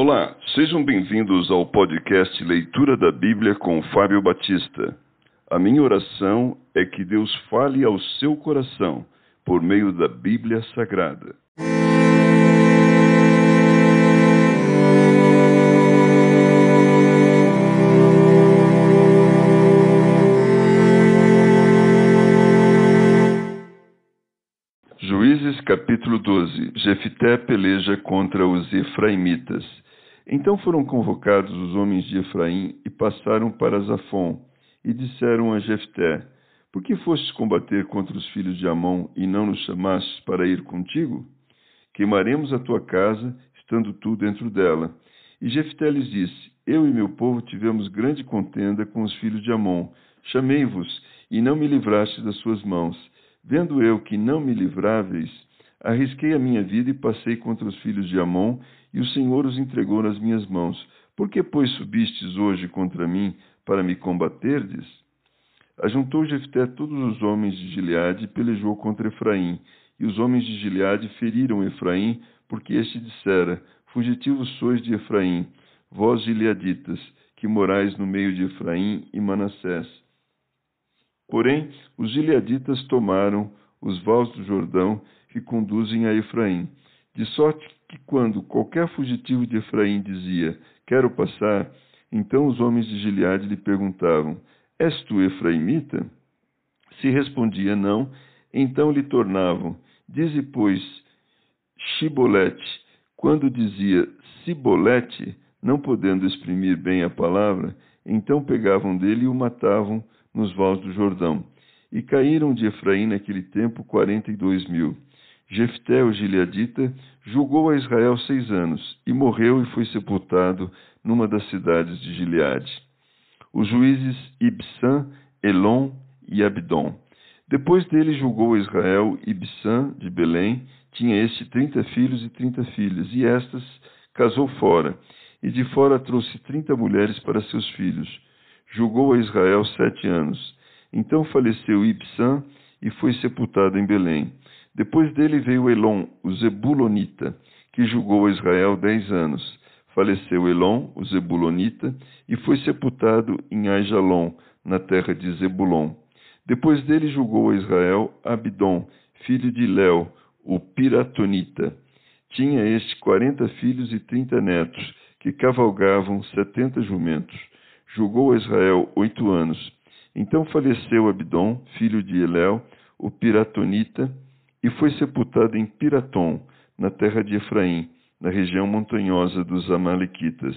Olá, sejam bem-vindos ao podcast Leitura da Bíblia com Fábio Batista. A minha oração é que Deus fale ao seu coração por meio da Bíblia Sagrada. Juízes capítulo 12 Jefité peleja contra os Efraimitas. Então foram convocados os homens de Efraim e passaram para Zafon e disseram a Jefté: Por que fostes combater contra os filhos de Amon e não nos chamastes para ir contigo? Queimaremos a tua casa, estando tu dentro dela. E Jefté lhes disse: Eu e meu povo tivemos grande contenda com os filhos de Amon. Chamei-vos e não me livraste das suas mãos. Vendo eu que não me livráveis, arrisquei a minha vida e passei contra os filhos de Amon, e o Senhor os entregou nas minhas mãos. Por que, pois, subistes hoje contra mim para me combaterdes? Ajuntou Jefté todos os homens de Gileade e pelejou contra Efraim. E os homens de Gileade feriram Efraim, porque este dissera: Fugitivos sois de Efraim, vós gileaditas, que morais no meio de Efraim e Manassés. Porém, os gileaditas tomaram os vales do Jordão que conduzem a Efraim, de sorte que quando qualquer fugitivo de Efraim dizia: Quero passar, então os homens de Gileade lhe perguntavam: És tu efraimita? Se respondia não, então lhe tornavam: Dize, pois, Shibolete. Quando dizia Sibolete, não podendo exprimir bem a palavra, então pegavam dele e o matavam nos vales do Jordão. E caíram de Efraim naquele tempo quarenta e dois mil. Jefté, o gileadita, julgou a Israel seis anos, e morreu e foi sepultado numa das cidades de Gileade. Os juízes Ibsã, Elon e Abdon. Depois dele julgou Israel Ibsã, de Belém, tinha este trinta filhos e trinta filhas, e estas casou fora, e de fora trouxe trinta mulheres para seus filhos julgou a Israel sete anos. Então faleceu Ibsã e foi sepultado em Belém. Depois dele veio Elon, o Zebulonita, que julgou a Israel dez anos. Faleceu Elon, o Zebulonita, e foi sepultado em Aijalon, na terra de Zebulon. Depois dele julgou a Israel Abidom, filho de Léo, o Piratonita. Tinha este quarenta filhos e trinta netos, que cavalgavam setenta jumentos julgou a Israel oito anos. Então faleceu Abdom, filho de Eléu, o Piratonita, e foi sepultado em Piratom, na terra de Efraim, na região montanhosa dos Amalequitas.